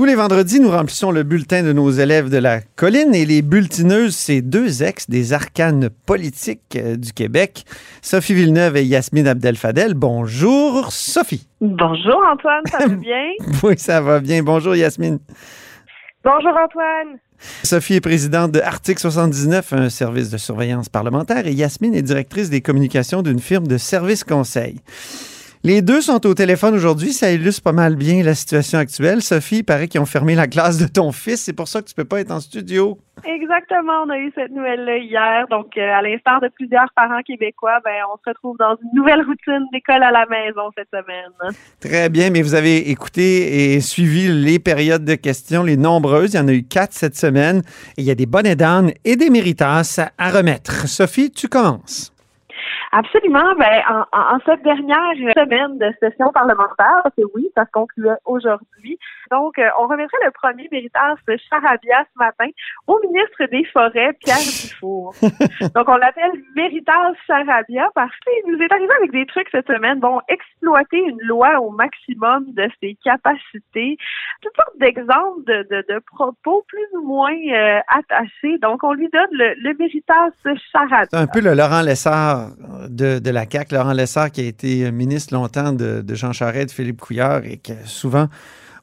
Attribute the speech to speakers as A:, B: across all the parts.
A: Tous les vendredis, nous remplissons le bulletin de nos élèves de la colline et les bulletineuses, c'est deux ex des arcanes politiques euh, du Québec, Sophie Villeneuve et Yasmine Abdel-Fadel. Bonjour, Sophie.
B: Bonjour, Antoine, ça va bien?
A: oui, ça va bien. Bonjour, Yasmine.
B: Bonjour, Antoine.
A: Sophie est présidente de Article 79, un service de surveillance parlementaire, et Yasmine est directrice des communications d'une firme de services conseil. Les deux sont au téléphone aujourd'hui. Ça illustre pas mal bien la situation actuelle. Sophie, il paraît qu'ils ont fermé la classe de ton fils. C'est pour ça que tu peux pas être en studio.
B: Exactement. On a eu cette nouvelle-là hier. Donc, euh, à l'instar de plusieurs parents québécois, ben, on se retrouve dans une nouvelle routine d'école à la maison cette semaine.
A: Très bien. Mais vous avez écouté et suivi les périodes de questions, les nombreuses. Il y en a eu quatre cette semaine. Et il y a des bonnets d'âne et des méritas à remettre. Sophie, tu commences.
B: Absolument. Ben, en, en, cette dernière semaine de session parlementaire, c'est oui, ça se concluait aujourd'hui. Donc, euh, on remettrait le premier de Charabia ce matin au ministre des Forêts, Pierre Dufour. Donc, on l'appelle Méritage Charabia parce qu'il nous est arrivé avec des trucs cette semaine. Bon, exploiter une loi au maximum de ses capacités. Toutes sortes d'exemples de, de, de, propos plus ou moins euh, attachés. Donc, on lui donne le, le Méritage Charabia.
A: C'est un peu le Laurent Lessard de, de la CAQ, Laurent Lessard qui a été ministre longtemps de, de Jean Charest, de Philippe Couillard et que souvent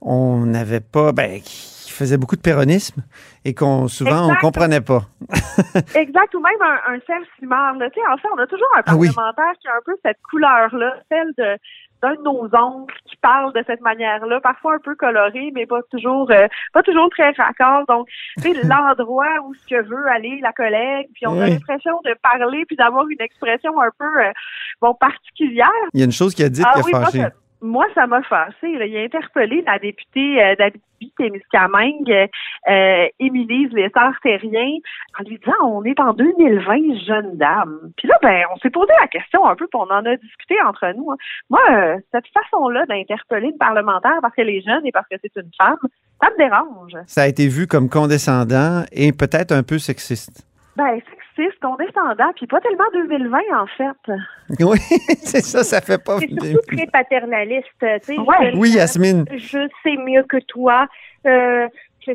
A: on n'avait pas, ben, qui faisait beaucoup de péronisme et qu'on souvent on comprenait pas.
B: exact, ou même un, un Serge Simard. en fait, on a toujours un parlementaire qui a un peu cette couleur-là, celle de d'un de nos oncles qui parle de cette manière-là, parfois un peu coloré, mais pas toujours euh, pas toujours très raccord. Donc, c'est l'endroit où ce que veut aller la collègue, puis on a l'impression de parler puis d'avoir une expression un peu euh, bon particulière.
A: Il y a une chose qui a dit
B: ah,
A: qui a
B: oui,
A: fâché.
B: Moi, ça, m'a fâché. Là. Il a interpellé la députée euh, d'Abitibi-Témiscamingue, euh, Émilie Lessard-Terrien, en lui disant on est en 2020, jeune dame. Puis là, ben, on s'est posé la question un peu, puis on en a discuté entre nous. Hein. Moi, euh, cette façon-là d'interpeller une parlementaire parce qu'elle est jeune et parce que c'est une femme, ça me dérange.
A: Ça a été vu comme condescendant et peut-être un peu sexiste.
B: Ben, sexiste, condescendant, puis pas tellement 2020, en fait.
A: Oui, c'est ça, ça fait pas...
C: C'est surtout très paternaliste, tu sais.
A: Ouais. Oui, Yasmine.
C: Je sais mieux que toi. Euh,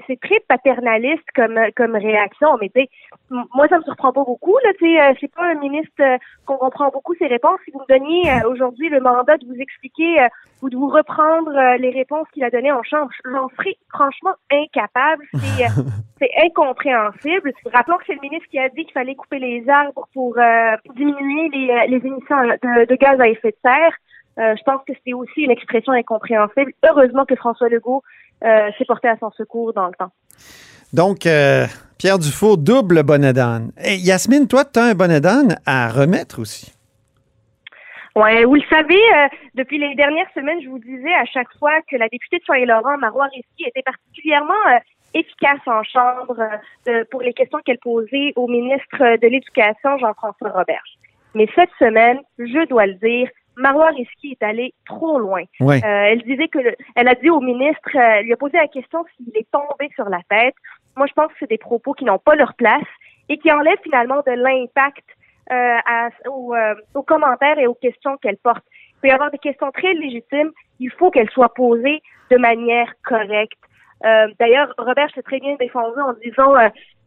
C: c'est très paternaliste comme comme réaction, mais tu sais, moi ça me surprend pas beaucoup là, tu sais, euh, c'est pas un ministre euh, qu'on comprend beaucoup ses réponses. Si vous me donniez euh, aujourd'hui le mandat de vous expliquer ou de vous reprendre les réponses qu'il a données en chambre, j'en serais franchement incapable. C'est c'est incompréhensible. Rappelons que c'est le ministre qui a dit qu'il fallait couper les arbres pour diminuer les, les émissions de, de gaz à effet de serre. Euh, je pense que c'était aussi une expression incompréhensible. Heureusement que François Legault euh, s'est porté à son secours dans le temps.
A: Donc, euh, Pierre Dufour, double bonnet d'âne. Et Yasmine, toi, tu as un bonnet d'âne à remettre aussi.
C: Oui, vous le savez, euh, depuis les dernières semaines, je vous disais à chaque fois que la députée de Soleil-Laurent, Marois Risky, était particulièrement euh, efficace en chambre euh, pour les questions qu'elle posait au ministre de l'Éducation, Jean-François Roberge. Mais cette semaine, je dois le dire, Marois Risky est allée trop loin. Euh, elle disait que le, elle a dit au ministre, euh, lui a posé la question s'il est tombé sur la tête. Moi, je pense que c'est des propos qui n'ont pas leur place et qui enlèvent finalement de l'impact euh, à, aux, euh, aux, commentaires et aux questions qu'elle porte. Il peut y avoir des questions très légitimes. Il faut qu'elles soient posées de manière correcte. Euh, D'ailleurs, Robert s'est très bien défendu en disant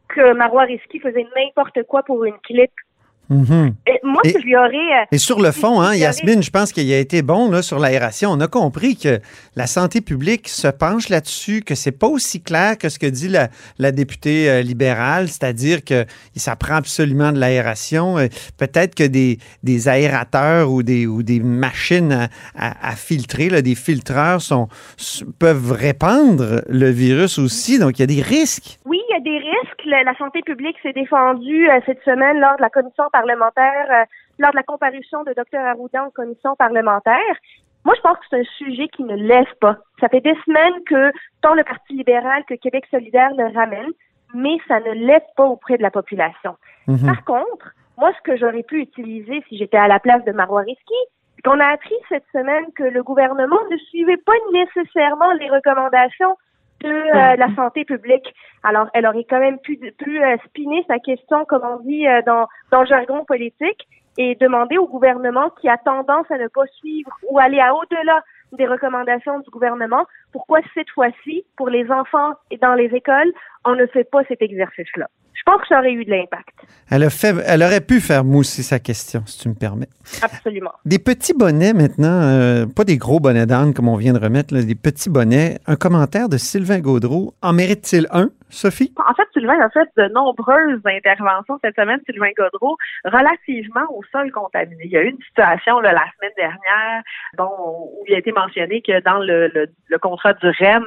C: que Marois Risky faisait n'importe quoi pour une clip Et moi,
A: et,
C: je lui aurais.
A: Et sur le fond, hein, Yasmine, je pense qu'il a été bon là, sur l'aération. On a compris que la santé publique se penche là-dessus, que c'est pas aussi clair que ce que dit la, la députée euh, libérale, c'est-à-dire que ça prend absolument de l'aération. Euh, Peut-être que des, des aérateurs ou des, ou des machines à, à, à filtrer, là, des filtreurs, sont, peuvent répandre le virus aussi. Donc, il y a des risques.
C: Oui, il y a des risques. La, la santé publique s'est défendue euh, cette semaine lors de la commission parlementaire, euh, lors de la comparution de Dr Arruda en commission parlementaire. Moi, je pense que c'est un sujet qui ne lève pas. Ça fait des semaines que tant le Parti libéral que Québec solidaire le ramène, mais ça ne lève pas auprès de la population.
A: Mhm.
C: Par contre, moi, ce que j'aurais pu utiliser si j'étais à la place de Marois Risky, c'est qu'on a appris cette semaine que le gouvernement ne suivait pas nécessairement les recommandations de euh, la santé publique. Alors, elle aurait quand même pu, pu euh, spinner sa question, comme on dit euh, dans, dans le jargon politique, et demander au gouvernement qui a tendance à ne pas suivre ou aller à au-delà des recommandations du gouvernement, pourquoi cette fois-ci, pour les enfants et dans les écoles, on ne fait pas cet exercice-là? Je pense que ça aurait eu de l'impact.
A: Elle, a fait, elle aurait pu faire mousser sa question, si tu me permets.
C: Absolument.
A: Des petits bonnets maintenant, euh, pas des gros bonnets d'âne comme on vient de remettre, là, des petits bonnets. Un commentaire de Sylvain Gaudreau. En mérite-t-il un, Sophie?
B: En fait, Sylvain a fait de nombreuses interventions cette semaine, Sylvain Godreau, relativement au sol contaminé. Il y a eu une situation là, la semaine dernière bon, où il a été mentionné que dans le, le, le contrat du REM,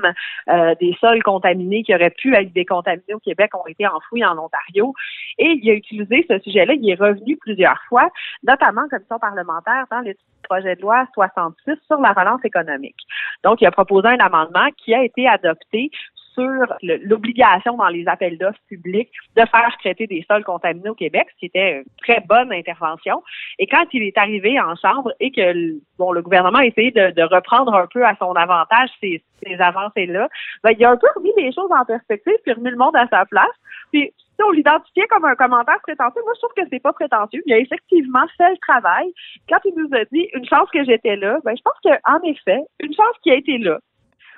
B: euh, des sols contaminés qui auraient pu être décontaminés au Québec ont été enfouis en Ontario. Et il a utilisé ce sujet-là, il est revenu plusieurs fois, notamment en commission parlementaire dans le projet de loi 66 sur la relance économique. Donc, il a proposé un amendement qui a été adopté sur l'obligation dans les appels d'offres publics de faire traiter des sols contaminés au Québec, ce qui était une très bonne intervention. Et quand il est arrivé en chambre et que bon, le gouvernement a essayé de, reprendre un peu à son avantage ces, ces avancées-là, ben, il a un peu remis les choses en perspective puis remis le monde à sa place. Puis si on l'identifiait comme un commentaire prétentieux, moi je trouve que c'est pas prétentieux. Il a effectivement fait le travail. Quand il nous a dit une chance que j'étais là, ben je pense qu'en effet, une chance qui a été là.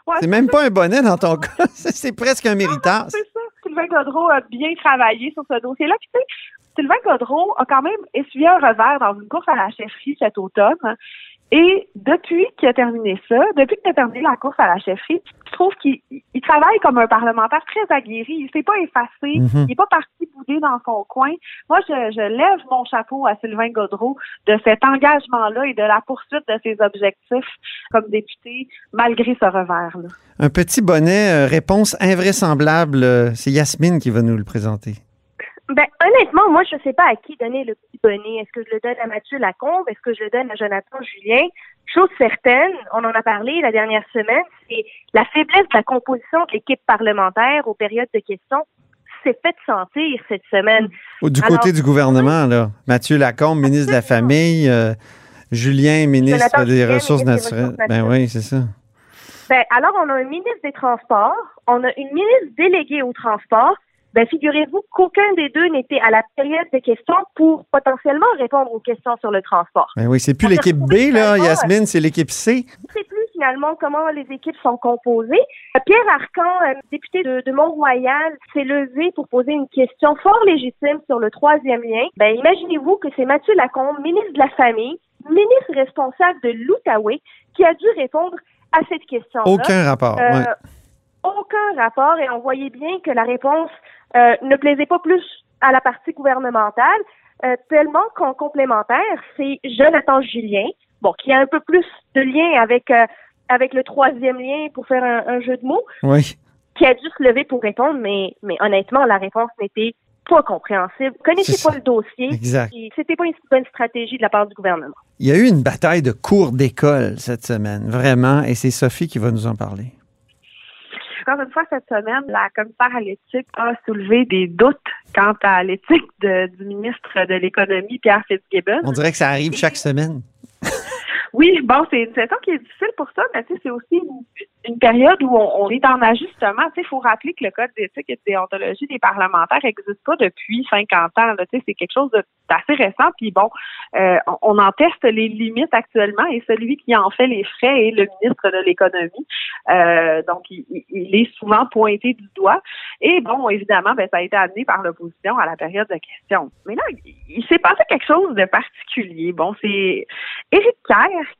A: Ouais, c'est même pas un bonnet dans ton cas, c'est presque un méritage.
B: C'est ça. Sylvain Godreau a bien travaillé sur ce dossier-là. Puis, tu sais, Sylvain Godreau a quand même essuyé un revers dans une course à la chefferie cet automne. Et depuis qu'il a terminé ça, depuis qu'il a terminé la course à la chefferie, je trouve qu'il il travaille comme un parlementaire très aguerri. Il s'est pas effacé.
A: Mhm.
B: Il n'est pas parti bouder dans son coin. Moi, je, je lève mon chapeau à Sylvain Godreau de cet engagement-là et de la poursuite de ses objectifs comme député, malgré ce revers-là.
A: Un petit bonnet, euh, réponse invraisemblable. euh, C'est Yasmine qui va nous le présenter.
C: Ben, honnêtement, moi, je sais pas à qui donner le bonnet. Est-ce que je le donne à Mathieu Lacombe? Est-ce que je le donne à Jonathan Julien? Chose certaine, on en a parlé la dernière semaine, c'est la faiblesse de la composition de l'équipe parlementaire aux périodes de questions s'est fait sentir cette semaine.
A: Du
C: Alors,
A: côté du gouvernement, là. Mathieu Lacombe, ministre de la Famille, euh, Julien, ministre
C: Jonathan
A: des
C: Julien,
A: Ressources naturelles. Ben oui, c'est ça.
C: Ben, alors, on a un ministre des Transports, on a une ministre déléguée au transport. Ben, figurez-vous qu'aucun des deux n'était à la période de questions pour potentiellement répondre aux questions sur le transport.
A: Ben oui, c'est plus l'équipe B, là, Yasmine, c'est l'équipe C.
C: Sais plus finalement comment les équipes sont composées. Euh, Pierre Arcan, euh, député de, de Mont-Royal, s'est levé pour poser une question fort légitime sur le troisième lien. Ben, imaginez-vous que c'est Mathieu Lacombe, ministre de la Famille, ministre responsable de l'Outaouais, qui a dû répondre à cette question-là.
A: Aucun rapport.
C: Euh,
A: ouais.
C: Aucun rapport et on voyait bien que la réponse euh, ne plaisait pas plus à la partie gouvernementale, euh, tellement qu'en complémentaire, c'est Jonathan Julien, bon, qui a un peu plus de lien avec euh, avec le troisième lien pour faire un, un jeu de mots,
A: Oui.
C: qui a dû se lever pour répondre, mais mais honnêtement, la réponse n'était pas compréhensible. Connaissez pas le dossier.
A: Exact.
C: et C'était pas une bonne stratégie de la part du gouvernement.
A: Il y a eu une bataille de cours d'école cette semaine, vraiment, et c'est Sophie qui va nous en parler.
B: Encore une fois, cette semaine, la commissaire à l'éthique a soulevé des doutes quant à l'éthique du ministre de l'Économie, Pierre Fitzgibbon.
A: On dirait que ça arrive chaque semaine.
B: Oui, bon, c'est une saison qui est difficile pour ça, mais c'est aussi une, période où on, est en ajustement. Il faut rappeler que le code d'éthique et de déontologie des parlementaires n'existe pas depuis 50 ans. c'est quelque chose d'assez récent. Puis bon, euh, on, en teste les limites actuellement et celui qui en fait les frais est le ministre de l'économie. Euh, donc, il, est souvent pointé du doigt. Et bon, évidemment, ben, ça a été amené par l'opposition à la période de questions. Mais là, il, s'est passé quelque chose de particulier. Bon, c'est Éric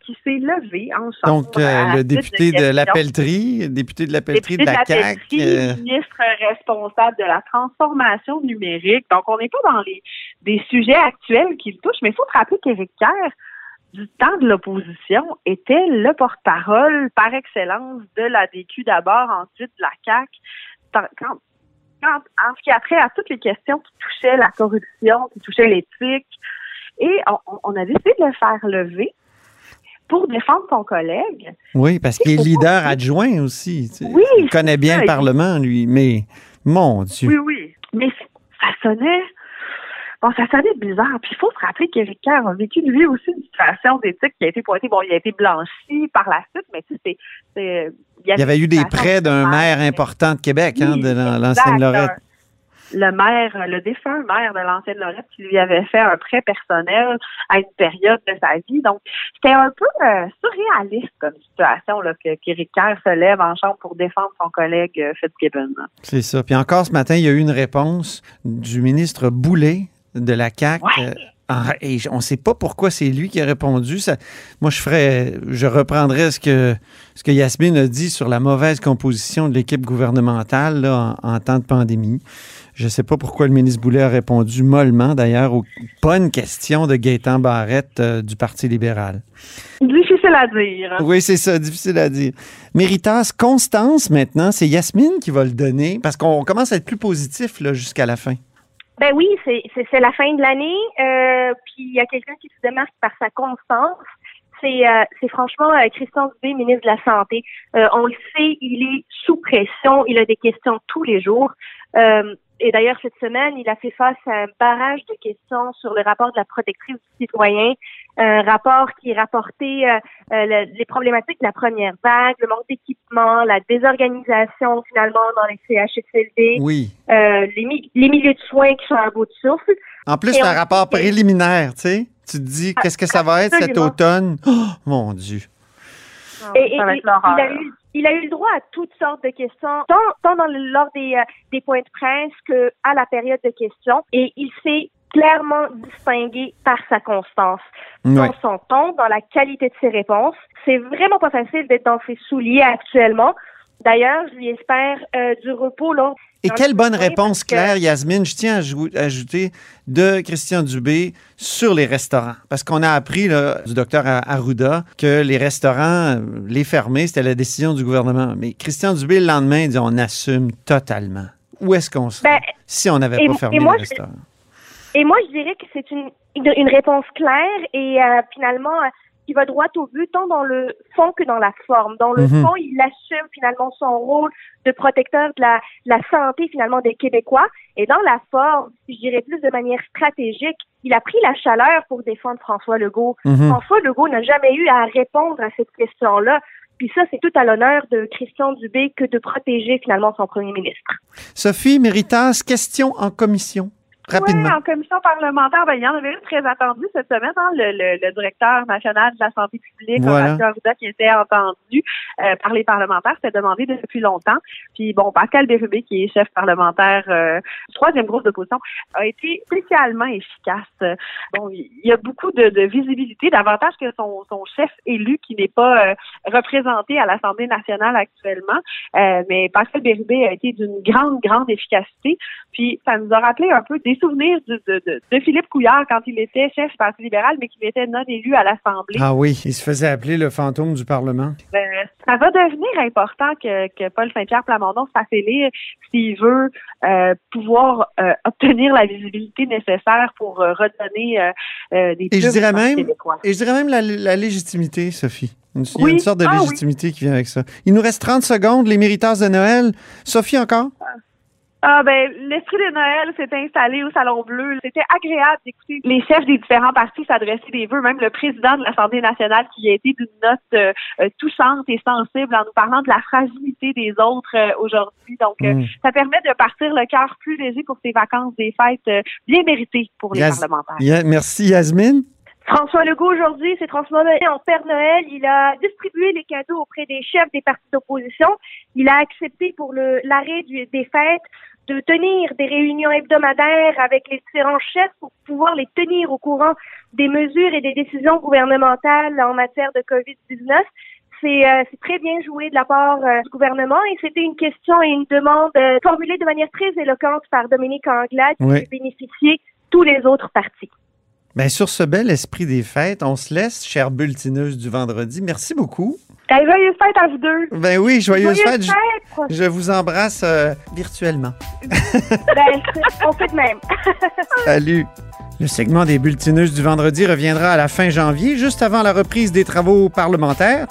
B: qui s'est levé.
A: Donc, euh, le député de
B: questions.
A: la pelleterie, député de la pelleterie de la
B: de la
A: CAQ. Euh,
B: ministre responsable de la transformation numérique. Donc, on n'est pas dans les des sujets actuels qui le touchent, mais il faut se rappeler qu'Éric Kerr, du temps de l'opposition, était le porte-parole par excellence de la DQ d'abord, ensuite de la CAQ. Tant- Quand, quand- en ce qui a trait à toutes les questions qui touchaient la corruption, qui touchaient l'éthique, et on, on a décidé de le faire lever pour défendre son collègue.
A: oui, parce qu'il est leader adjoint aussi. tu sais.
B: Oui,
A: il connaît bien
B: ça,
A: le Parlement, lui. Mais, mon Dieu.
B: Oui, oui. Mais ça sonnait. Bon, ça sonnait bizarre. Puis il faut se rappeler qu'Éric Kerr a vécu lui aussi une situation d'éthique qui a été pointée. Bon, il a été blanchi par la suite, mais tu sais, c'est.
A: Il y avait eu des prêts d'un maire important de Québec, hein, de l'ancienne Lorette
B: le maire, le défunt maire de l'ancienne Lorette qui lui avait fait un prêt personnel à une période de sa vie. Donc, c'était un peu euh, surréaliste comme situation là, que qu'Éric Kerr se lève en chambre pour défendre son collègue euh, Fitzgibbon.
A: C'est ça. Puis encore ce matin, il y a eu une réponse du ministre Boulet de la CAQ. Euh, et on ne sait pas pourquoi c'est lui qui a répondu. Ça, moi, je ferais, je reprendrais ce que, ce que Yasmine a dit sur la mauvaise composition de l'équipe gouvernementale en, en, temps de pandémie. Je ne sais pas pourquoi le ministre Boulet a répondu mollement, d'ailleurs, aux bonnes questions de Gaétan Barrette euh, du Parti libéral.
B: Difficile à dire.
A: Oui, c'est ça, difficile à dire. Méritas, Constance, maintenant, c'est Yasmine qui va le donner, parce qu'on commence à être plus positif jusqu'à la fin.
C: Ben oui, c'est la fin de l'année, euh, puis il y a quelqu'un qui se démarque par sa constance. C'est euh, franchement Christian Dubé, ministre de la Santé. on le sait, il est sous pression, il a des questions tous les jours. Et d'ailleurs, cette semaine, il a fait face à un barrage de questions sur le rapport de la protectrice du citoyen, un rapport qui rapportait euh, euh les problématiques de la première vague, le manque d'équipement, la désorganisation finalement dans les CHSLD,
A: oui.
C: euh, les, les, milieux de soins qui sont à bout de souffle.
A: En plus, c'est un rapport préliminaire, tu sais. Tu te dis, qu'est-ce que ça va être cet automne? Oh, mon Dieu.
C: Et, il, a eu, il a eu le droit à toutes sortes de questions, tant, dans le, lors des, euh, des points de presse que à la période de questions. Et il s'est clairement distingué par sa constance, dans son ton, dans la qualité de ses réponses. C'est vraiment pas facile d'être dans ses souliers actuellement. D'ailleurs, je lui espère euh, du repos là.
A: Et quelle bonne réponse, Claire, Yasmine, je tiens à ajouter, de Christian Dubé sur les restaurants. Parce qu'on a appris là, du docteur Arruda que les restaurants, euh, les fermer, c'était la décision du gouvernement. Mais Christian Dubé, le lendemain, dit on assume totalement. Où est-ce qu'on serait ben, si on n'avait pas fermé les restaurants?
C: Et moi, je dirais que c'est une, une, réponse claire et euh, finalement qui va droit au but, tant dans le fond que dans la forme. Dans le mhm. fond, il assume finalement son rôle de protecteur de la, la santé finalement des Québécois. Et dans la forme, je dirais plus de manière stratégique, il a pris la chaleur pour défendre François Legault. Mhm. François Legault n'a jamais eu à répondre à cette question-là. Puis ça, c'est tout à l'honneur de Christian Dubé que de protéger finalement son premier ministre.
A: Sophie Méritas, question en commission. Oui,
B: en commission parlementaire, ben, il y en avait une très attendue cette semaine, hein, le, le, directeur national de la santé publique, voilà. qui était entendu euh, par les parlementaires, c'était demandé depuis longtemps. Puis bon, Pascal Bérubé, qui est chef parlementaire euh, du troisième groupe d'opposition, a été spécialement efficace. Bon, il y a beaucoup de, de visibilité, davantage que son, son chef élu qui n'est pas euh, représenté à l'Assemblée nationale actuellement. Euh, mais Pascal Bérubé a été d'une grande, grande efficacité. Puis ça nous a rappelé un peu des souvenir de, de, Philippe Couillard quand il était chef du Parti libéral, mais qu'il était non élu à l'Assemblée.
A: Ah oui, il se faisait appeler le fantôme du Parlement.
B: Ben, ça va devenir important que, que Paul Saint-Pierre Plamondon se fasse élire s'il veut euh, pouvoir euh, obtenir la visibilité nécessaire pour euh, redonner des
A: et je dirais même, Et je dirais même la, légitimité, Sophie. Il y a une sorte de ah légitimité qui vient avec ça. Il nous reste 30 secondes, les mériteurs de Noël. Sophie, encore?
B: Ah. Ah ben l'esprit de Noël s'est installé au Salon Bleu. C'était agréable d'écouter les chefs des différents partis s'adresser des vœux, même le président de l'Assemblée nationale qui a été d'une note euh, euh, touchante et sensible en nous parlant de la fragilité des autres euh, aujourd'hui. Donc mm. ça permet de partir le cœur plus léger pour ces vacances des fêtes bien méritées pour les parlementaires.
A: merci Yasmine.
C: François Legault aujourd'hui s'est transformé en Père Noël. Il a distribué les cadeaux auprès des chefs des partis d'opposition. Il a accepté pour l'arrêt des fêtes de tenir des réunions hebdomadaires avec les différents chefs pour pouvoir les tenir au courant des mesures et des décisions gouvernementales en matière de COVID-19. Euh, c'est très bien joué de la part euh, du gouvernement et c'était une question et une demande euh, formulée de manière très éloquente par Dominique Anglade qui bénéficié tous les autres partis.
A: Bien, sur ce bel esprit des fêtes, on se laisse, chère bulletineuse du vendredi. Merci beaucoup.
B: Hey, joyeuse fête à vous deux.
A: Ben oui, joyeuse, fête. Je, vous embrasse euh, virtuellement.
C: ben, on fait de même.
A: Salut. Le segment des bulletineuses du vendredi reviendra à la fin janvier, juste avant la reprise des travaux parlementaires.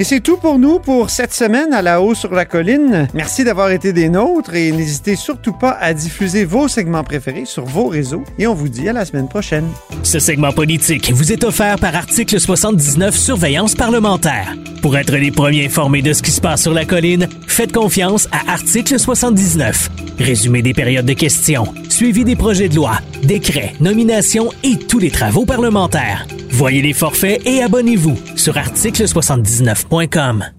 A: Et c'est tout pour nous pour cette semaine à la haut sur la colline. Merci d'avoir été des nôtres et n'hésitez surtout pas à diffuser vos segments préférés sur vos réseaux. Et on vous dit à la semaine prochaine.
D: Ce segment politique vous est offert par Article 79 Surveillance parlementaire. Pour être les premiers informés de ce qui se passe sur la colline, faites confiance à Article 79. Résumé des périodes de questions, suivi des projets de loi, décrets, nominations et tous les travaux parlementaires. Voyez les forfaits et abonnez-vous sur article79.com.